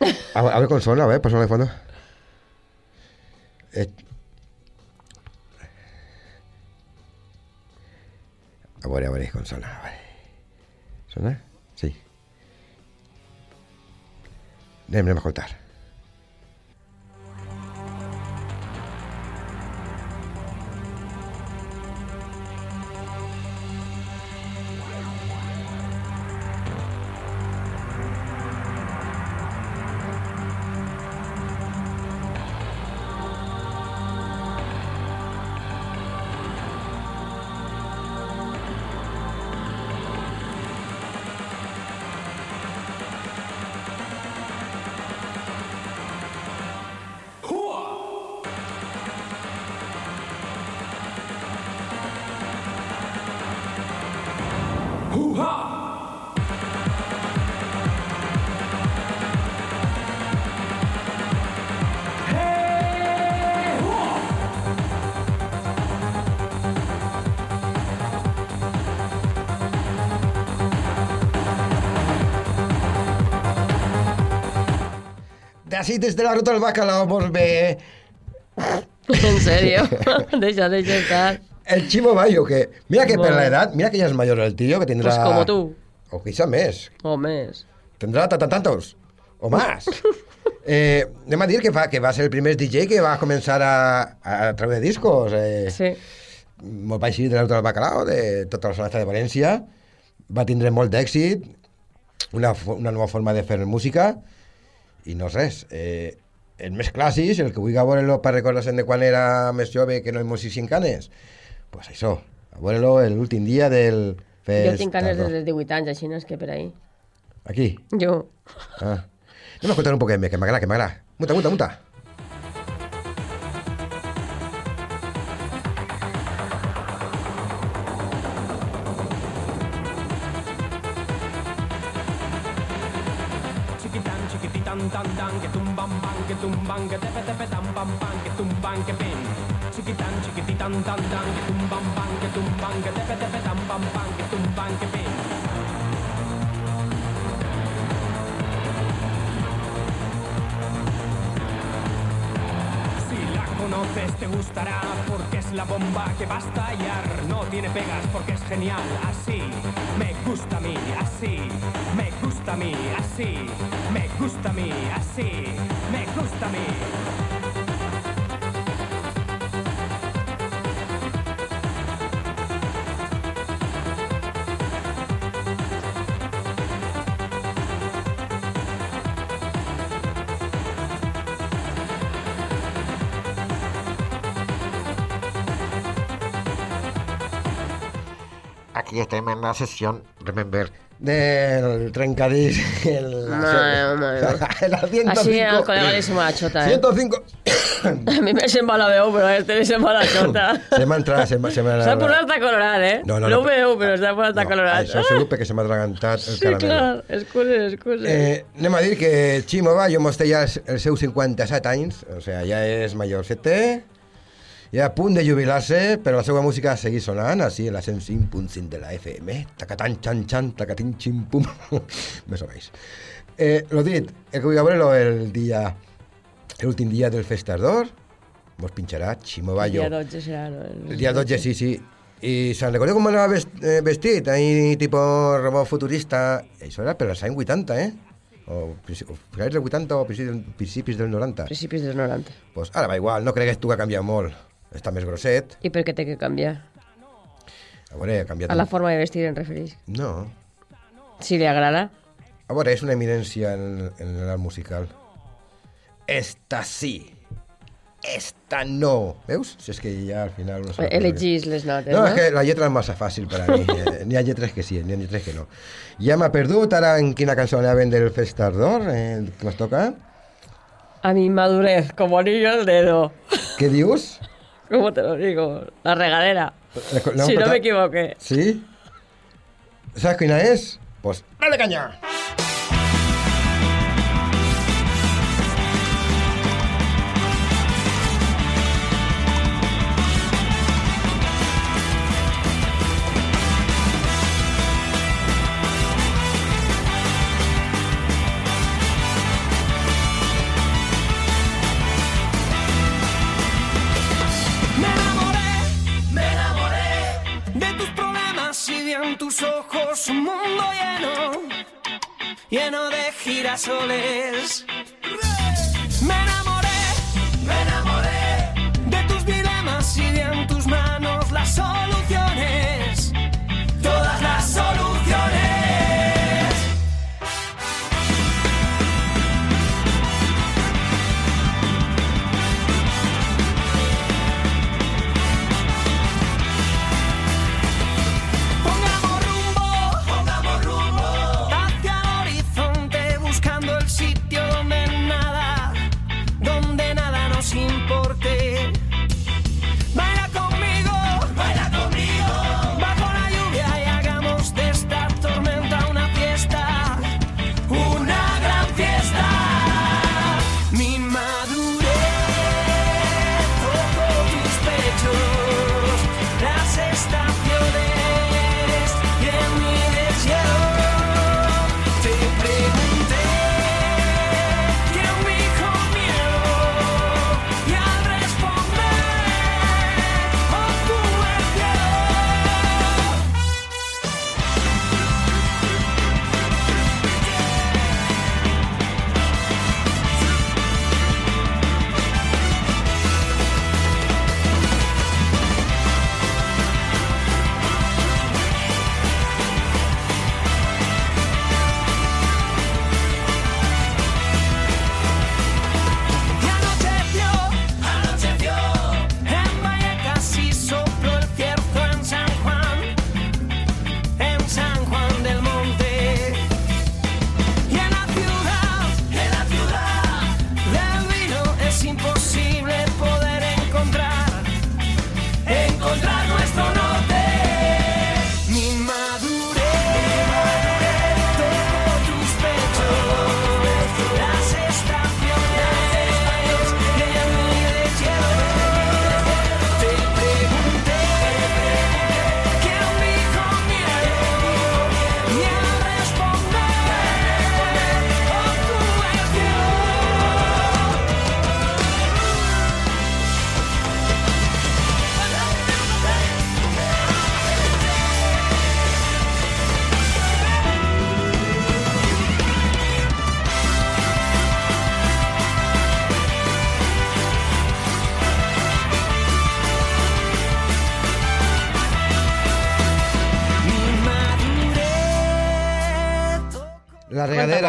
B: A, a ver con sona, a ver, pásame de fondo. Eh, a veure, a veure, con sona, a veure. Sona? Sí. Anem, anem así desde la ruta del bacalao vos ve
A: En serio. deja, deja estar.
B: el Chimo Bayo, que mira que per
A: Bueno.
B: la edad, mira que ya es mayor el tío, que tendrá...
A: Pues como tú.
B: O quizá més.
A: O més.
B: Tendrá tantos. O más. eh, anem a dir que, fa, que va ser el primer DJ que va començar a, a treure discos. Eh,
A: Sí.
B: molt va així de l'Auto del Bacalao, de tota la zona de València. Va tindre molt d'èxit, una, una nova forma de fer música, i no res. Eh, el més clàssic, el que vull a veure-lo per recordar-se'n de quan era més jove que no hem 5 canes, pues això, a veure-lo l'últim dia del fest.
A: Jo tinc canes des dels 18 anys, així no és que per ahí.
B: Aquí.
A: Jo.
B: Ah. Anem a escoltar un poquet més, que m'agrada, que m'agrada. Muta, muta, muta. Aquí estem en la sessió, remember, del trencadís. El,
A: Madre mía.
B: el 105.
A: Així al col·lega li sembla la xota, eh?
B: 105.
A: A mi me sembla la veu, però a este li sembla la xota.
B: Se m'ha entrat, se m'ha... Se m'ha
A: S'ha posat hasta colorat, eh?
B: No, no,
A: no
B: no,
A: ho veu, però s'ha posat hasta
B: no,
A: colorat.
B: Això segur perquè se m'ha atragantat el
A: Sí,
B: caramel.
A: clar, excuses, excuses.
B: Eh, anem a dir que Ximo Bayo mos té ja els, seus 57 anys, o sigui, ja és majorcete, ja a punt de jubilar-se, però la seva música segueix sonant, així, en la 105.5 de la FM, tacatan, xan, xan, tacatin, xim, pum, més o menys. Eh, lo dit, el que vull veure el dia, l'últim dia del Festardor, mos pinxarà Ximo
A: El
B: Bayo.
A: dia 12 serà, no?
B: El dia 12, sí, sí. I se'n recorda com anava eh, vestit? Ahí, tipo robot futurista. Això era per als anys 80, eh? O, finals del 80 o principis, principis del 90.
A: Principis dels 90.
B: Pues ara va igual, no cregues tu que ha canviat molt. Està més grosset.
A: I per què té que canviar?
B: A veure, ha canviat...
A: A la forma de vestir en refereix.
B: No.
A: Si li agrada.
B: A veure, és una eminència en, en l'art musical. Esta sí. Esta no. Veus? Si és que ja al final... No sap
A: Elegís les notes,
B: No,
A: no?
B: és que la lletra és massa fàcil per a mi. Eh, N'hi ha lletres que sí, n'hi ha lletres que no. Ja m'ha perdut ara en quina cançó anaven del Festardor, eh, que nos toca.
A: A mi madurez, como anillo al dedo.
B: Què dius?
A: ¿Cómo te lo digo? La regadera.
B: La- la
A: Si no me equivoqué.
B: Sí? Saps quina és? Pues, dale caña!
D: Ojos un mundo lleno, lleno de girasoles. Me enamoré, me enamoré de tus dilemas y vi en tus manos las soluciones,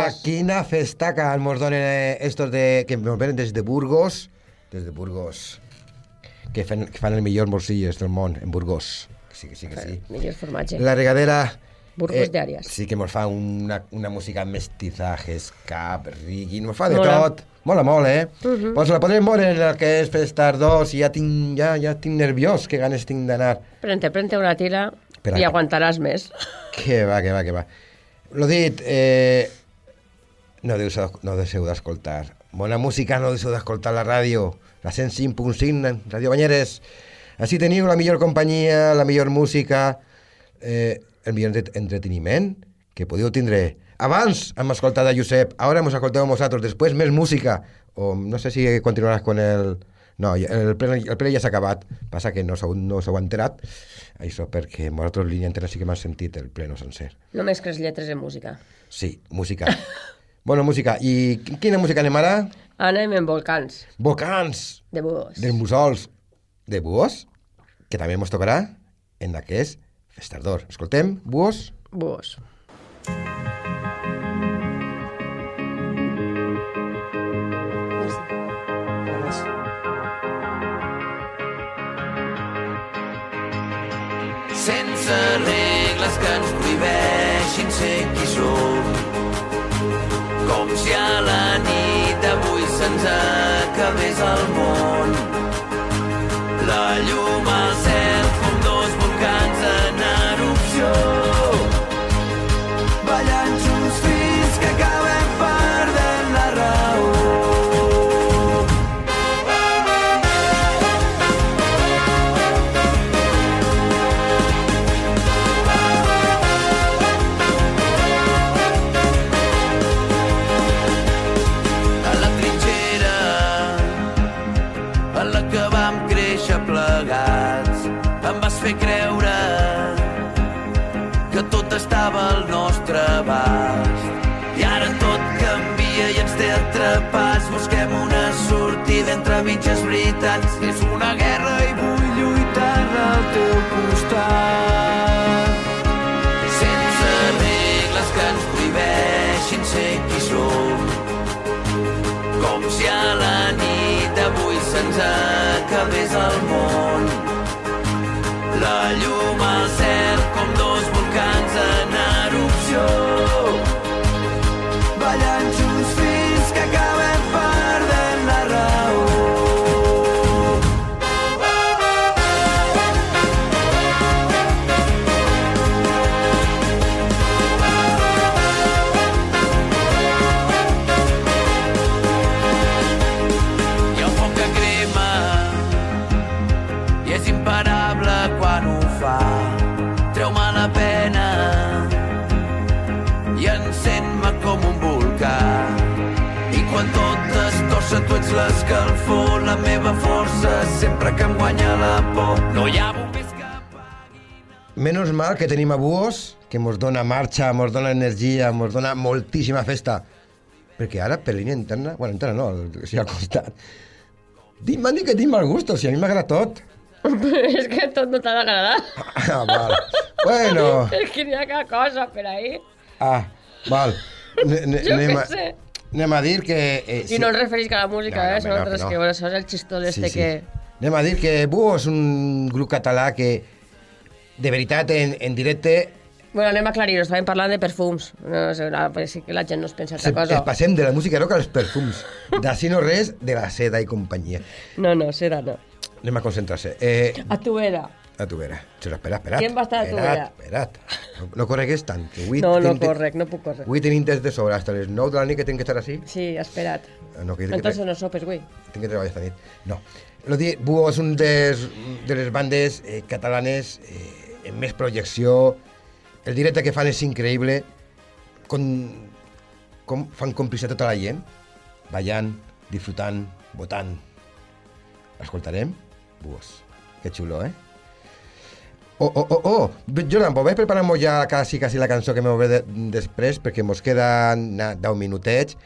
A: Cuéntanos.
B: quina festaca nos donen eh, estos de, que nos venen des de Burgos, des de Burgos, que fan, que fan el millor morcilles del món, en Burgos. Que sí, que sí, que sí.
A: Millor formatge.
B: La regadera... eh,
A: Burgos de Àries.
B: Sí que ens fa una, una música mestizaje, cap, rigui, ens fa de
A: Mola.
B: tot. Mola molt, eh? Uh -huh. Pues la podrem veure en el que és Festar 2 i ja tinc, ja, ja tinc nerviós, que ganes tinc d'anar.
A: Prente, prente una tila
B: Espera,
A: i aguantaràs més.
B: Que va, que va, que va. Lo dit, eh, no, deixeu, no deixeu d'escoltar. Bona música, no deixeu d'escoltar la ràdio. La 105.5, Ràdio Banyeres. Així teniu la millor companyia, la millor música, eh, el millor entre- entreteniment que podeu tindre. Abans hem escoltat a Josep, ara ens escolteu vosaltres, després més música. O no sé si continuaràs con el... No, el ple, el ple ja s'ha acabat. Passa que no s'heu no s'heu enterat. Això perquè vosaltres línia entera sí que m'han sentit el ple no sencer.
A: No mescles lletres en música.
B: Sí, música. Bona música. I qui- quina música anem ara?
A: Anem en volcans,
B: Vocants
A: de búhos.
B: dels mussols de Buos, que també ens tocarà en aquest festardor. Escoltem, Buos.
A: Búhos.
G: sense regles que ens prohibeixin ser qui som. Si a la nit d'avui se'ns acabés el món. La llum al cel mitges veritats. És una guerra i vull lluitar al teu costat. Sense regles que ens prohibeixin ser qui som. Com si a la nit d'avui se'ns acabés el món. La llum força, sempre que em guanya la por. No hi ha bombers que
B: Menos mal que tenim a Buos, que mos dona marxa, mos dona energia, mos dona moltíssima festa. Perquè ara, per línia interna... Bueno, interna no, al- sí, al costat. M'han dit que tinc mal gust, si a mi m'agrada tot.
A: és que tot no t'ha d'agradar.
B: Ah, val. Bueno,
A: És que n'hi ha cada cosa per ahí.
B: ah, val. Ne- ne-
A: Jo
B: anem
A: què
B: a-
A: sé.
B: Anem a dir que... Eh,
A: I no ens referís a la música,
B: No, no,
A: eh? Són
B: no,
A: altres
B: no.
A: que, bueno, això és el xistó este que...
B: Anem a dir que Buo és un grup català que, de veritat, en, en directe,
A: Bueno, anem a aclarir-ho, estàvem parlant de perfums. No pues sí que la gent no es pensa
B: se,
A: altra cosa.
B: es passem de la música rock als perfums. D'ací no res, de la seda i companyia.
A: No, no, serà no.
B: Anem a concentrar-se. Eh,
A: A tu era.
B: A tu vera. Espera, espera, espera.
A: Qui va estar a tu vera?
B: Espera't, No, no corregues tant. Que avui
A: No, no
B: tinc-
A: correc, no puc córrer.
B: Avui tenim test de sobre, hasta les 9 de la nit que tinc que estar així.
A: Sí, espera't.
B: No, que,
A: Entonces no sopes, güey.
B: tinc que treballar esta nit. No. Lo dir, Buo és un des, de les bandes eh, catalanes eh, amb més projecció. El directe que fan és increïble. Com, com fan còmplice tota la gent. Ballant, disfrutant, votant. Escoltarem? Buos. Que xulo, eh? Oh, oh, oh, oh! Jordan, pues ves preparant ja quasi, quasi la cançó que me ve de, després, perquè mos queden na, 10 minutets.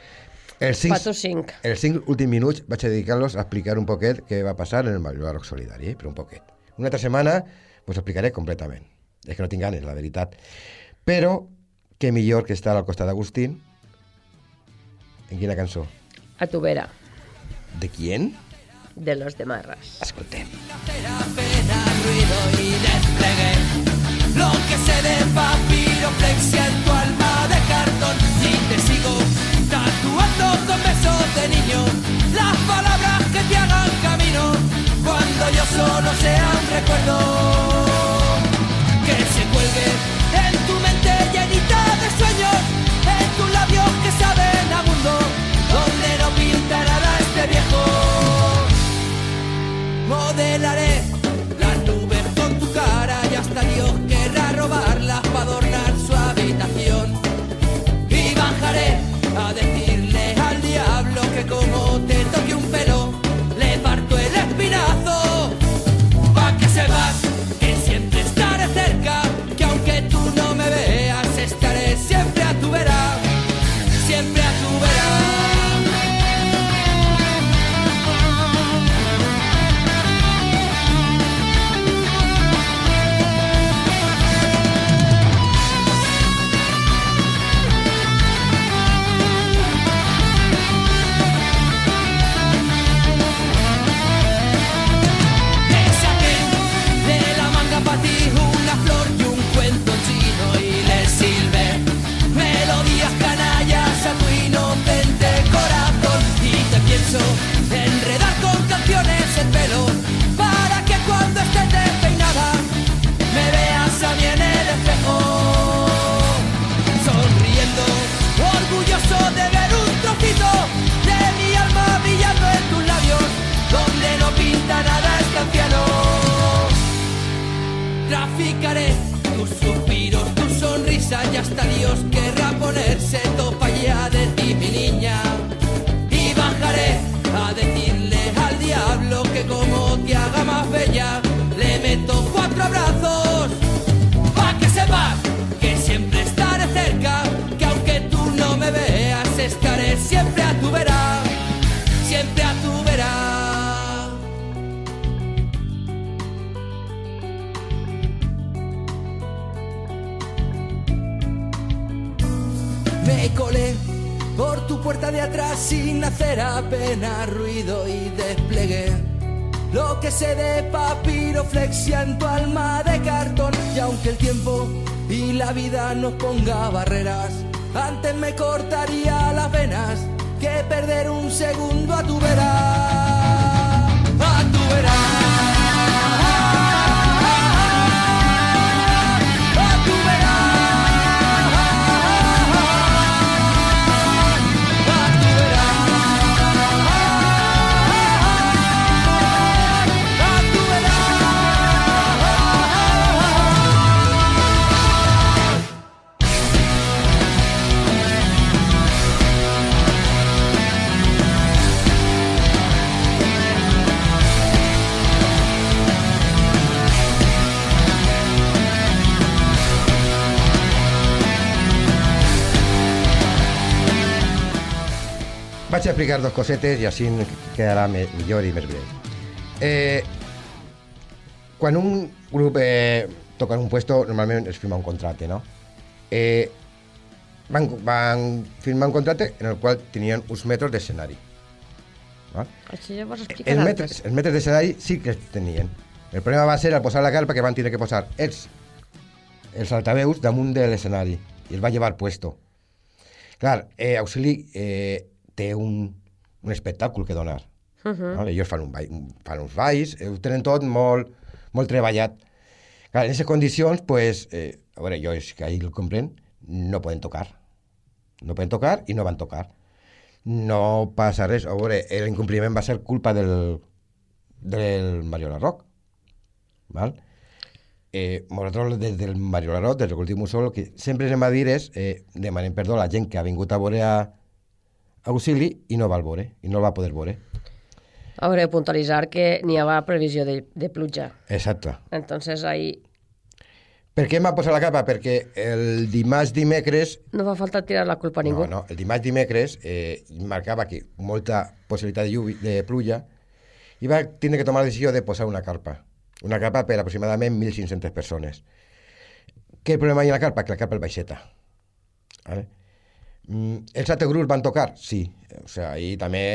B: Els cinc,
A: Pa tu cinc.
B: els cinc últims minuts vaig a dedicar-los a explicar un poquet què va passar en el Mallorca Rock Solidari, eh? però un poquet. Una altra setmana us explicaré completament. És que no tinc ganes, la veritat. Però, què millor que estar al costat d'Agustín, En quina cançó?
A: A tu vera,
B: De quién?
A: de los de Marras.
B: Escoltem.
H: pena, ruido y Lo que sé de papiroflexia en tu alma de cartón. Y te sigo tatuando con besos de niño las palabras que te hagan camino. Cuando yo solo sea un recuerdo sin hacer apenas ruido y desplegué lo que sé de papiroflexia en tu alma de cartón. Y aunque el tiempo y la vida nos ponga barreras, antes me cortaría las venas que perder un segundo a tu vera.
B: Vaig a explicar dos cosetes i així quedarà millor i més breu. Eh, quan un grup eh, toca en un puesto, normalment es firma un contracte, no? Eh, van, van firmar un contracte en el qual tenien uns metres d'escenari. ¿val?
A: Així
B: Els metres, els metres d'escenari sí que els tenien. El problema va ser al posar la carpa que van tenir que posar els, els altaveus damunt de l'escenari i els va llevar puesto. Clar, eh, Auxili eh, té un, un espectacle que donar. Uh -huh. no? Ells fan, un ball, un- fan uns balls, eh, ho tenen tot molt, molt treballat. Clar, en aquestes condicions, pues, eh, a veure, jo és que ahir el comprenc, no poden tocar. No poden tocar i no van tocar. No passa res. A veure, l'incompliment va ser culpa del, del Mariola Rock. Val? Eh, nosaltres, des del Mariola Rock, des de l'últim sol, que sempre anem a dir és eh, demanem perdó a la gent que ha vingut a veure a Auxili i no va al veure, i no el va poder veure.
A: Hauré de puntualitzar que n'hi havia previsió de, de pluja.
B: Exacte.
A: Entonces ahí
B: Per què m'ha posat la capa? Perquè el dimarts, dimecres,
A: no fa falta tirar la culpa a ningú.
B: No, no, el dimarts, dimecres eh, marcava que molta possibilitat de, lluvi, de pluja i va tindre que tomar la decisió de posar una carpa. Una carpa per aproximadament 1.500 persones. Què problema hi ha a la carpa? Que la carpa és baixeta. ¿vale? Mm, els altres grups van tocar? Sí. O sigui, ahí també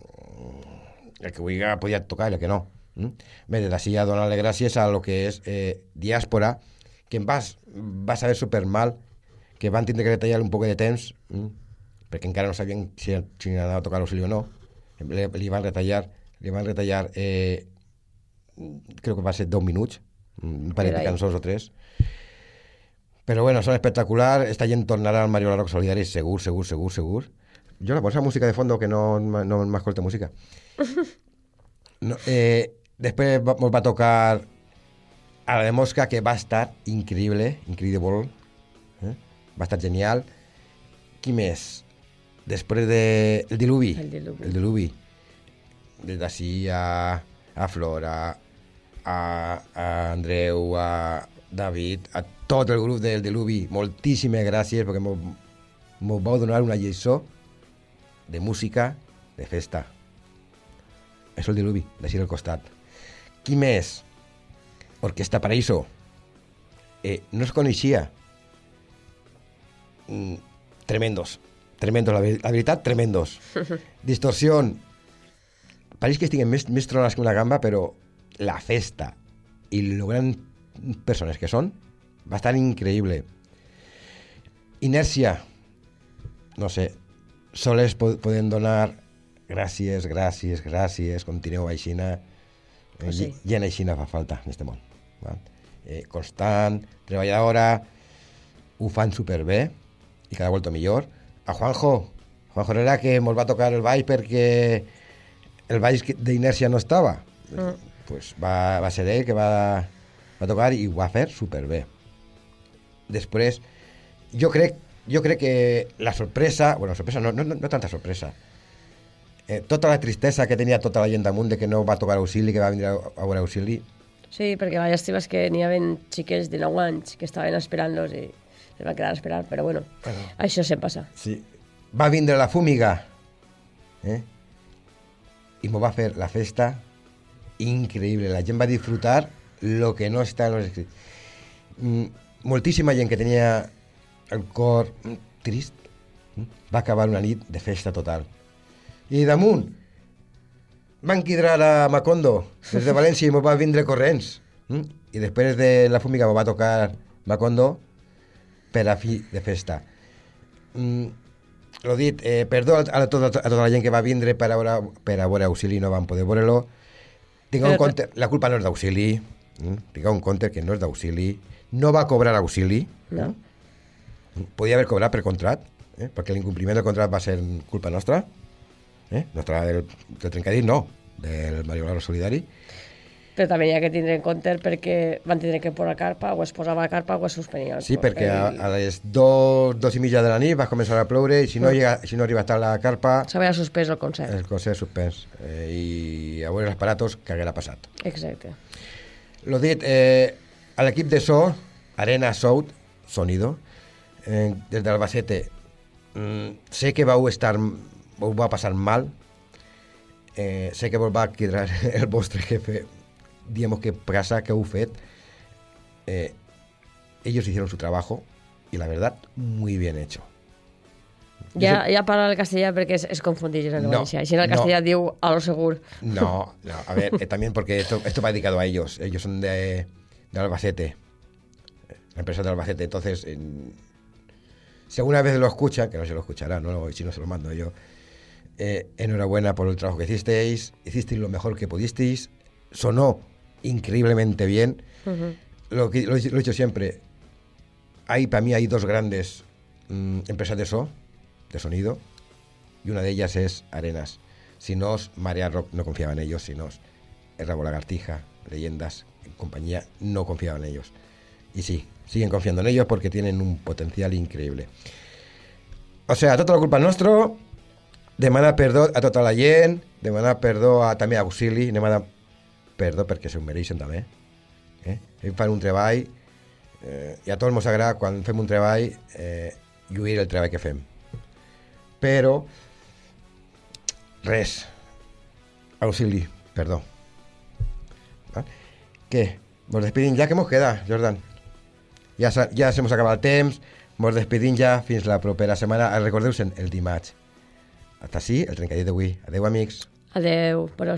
B: mm, el que vulgui podia tocar i el que no. Mm? Bé, des d'ací a donar-li gràcies a lo que és eh, Diàspora, que em vas, va saber super mal, que van tindre que retallar un poc de temps, mm? perquè encara no sabien si, si anava a tocar l'auxili o no. Li, li van retallar, li van retallar, eh, crec que va ser 10 minuts, mm, un parell de cançons o tres. Però bueno, són espectacular, esta gent tornarà al Mario Rock Solidari segur, segur, segur, segur. Jo la posa música de fondo que no, no m'escolta música. No, eh, després va, va tocar a la de Mosca, que va estar increïble, increïble. Eh? Va estar genial. Qui més? Després de... El Diluvi.
A: El Diluvi.
B: El Diluvi. Des d'ací a, a Flora, a, a Andreu, a David, a tot el grup del Diluvi. Moltíssimes gràcies perquè mos vau donar una lliçó de música, de festa. És el Diluvi, d'ací al costat. Qui més? Orquesta Paraíso. Eh, no es coneixia. Mm, tremendos. Tremendos, la, la veritat, tremendos. Distorsión. Pareix que estiguen més, més tronats que una gamba, però la festa i lo gran persones que són va estar increïble. Inèrcia. No sé, soles po podem donar gràcies, gràcies, gràcies, continueu aixina. Eh,
A: Pues sí.
B: Gent aixina fa falta en este món. Va? Eh, constant, treballadora, ho fan superbé i cada volta millor. A Juanjo, Juanjo Herrera que ens va tocar el ball perquè el que- d'inèrcia no estava.
A: Mm.
B: Pues va, va ser ell que va, va tocar i ho va fer superbé. Després, jo crec, jo crec que la sorpresa, bueno, sorpresa no, no, no, tanta sorpresa, eh, tota la tristesa que tenia tota la gent damunt de que no va tocar auxili, que va venir a, a veure auxili,
A: Sí, perquè la llàstima és que n'hi havia xiquets de 9 anys que estaven esperant-los i es van quedar a esperar, però bueno,
B: Bueno.
A: això sempre passa.
B: sí, va vindre la fúmiga eh? i m'ho va fer la festa increïble, la gent va disfrutar lo que no està en los escrits. Mm, moltíssima gent que tenia el cor trist mm, va acabar una nit de festa total. I damunt van quidrar a Macondo des de València i m'ho va vindre corrents. Mm? I després de la fúmiga va tocar Macondo per a fi de festa. Lo dit, eh, perdó a, tota, a tota la gent que va vindre per a veure, per a veure Auxili, no van poder veure-lo. Tingueu en compte, la culpa no és d'Auxili? Tingueu en compte que no és d'Auxili, no va cobrar Auxili,
A: No?
B: podia haver cobrat per contrat, eh? perquè l'incompliment del contrat va ser culpa nostra, eh? nostra del, del trencadís, no, del Mario Laro Solidari.
A: Però també hi ha que tindre en compte perquè van tindre que posar carpa, o es posava carpa o es suspenia.
B: Sí,
A: cor.
B: perquè a,
A: El-
B: a les dos, dos i mitja de la nit va començar a ploure i si no, llega, si no arriba a estar la carpa,
A: S'havia suspès el concert.
B: el concert suspens. Eh, I a veure els aparatos, què haguera passat.
A: Exacte.
B: Lo dit, eh, a de so, Arena Sound, Sonido, eh, des d'Albacete, mm, sé que vau estar, vau va passar mal, eh, sé que vos va quedar el vostre jefe, digamos que casa que heu eh, ellos hicieron su trabajo y la verdad, muy bien hecho.
A: Ja, ja parla el castellà perquè es, es confundeix en el
B: No,
A: valencià. Si en el
B: no.
A: castellà diu a lo segur.
B: No, no, a ver, eh, también porque esto, esto va dedicado a ellos. Ellos son de, de Albacete, la empresa de Albacete. Entonces, en- si alguna vez lo escuchan, que no se lo escuchará, no si no se lo mando yo, eh, enhorabuena por el trabajo que hicisteis, hicisteis lo mejor que pudisteis, sonó increíblemente bien.
A: Ujú.
B: Lo, que, lo, he- lo he dicho siempre, hay para mí hay dos grandes mm, empresas de so, de sonido, y una de ellas es Arenas. Si no, Marea Rock no confiaba en ellos, si no, el Rabo Lagartija, Leyendas, compañía, no confiaba en ellos. Y sí, siguen confiando en ellos porque tienen un potencial increíble. O sea, tota la culpa és nostra, demanar perdó a tota la gent, demanar perdó a, també a Auxili, demanar perdó perquè s'ho mereixen també. Eh? Ells fan un treball eh, a tots ens agrada quan fem un treball eh, el treball que fem. Però res, auxili, perdó. ¿Va? ¿Qué? Nos despedimos ya que hemos quedado, Jordan. Sa- ya se nos acaba el temps. Mos despedim ja fins la propera setmana. Recordeu-se'n el dimarts. Hasta així, el trencadit d'avui. Adeu, amics.
D: Adeu, bona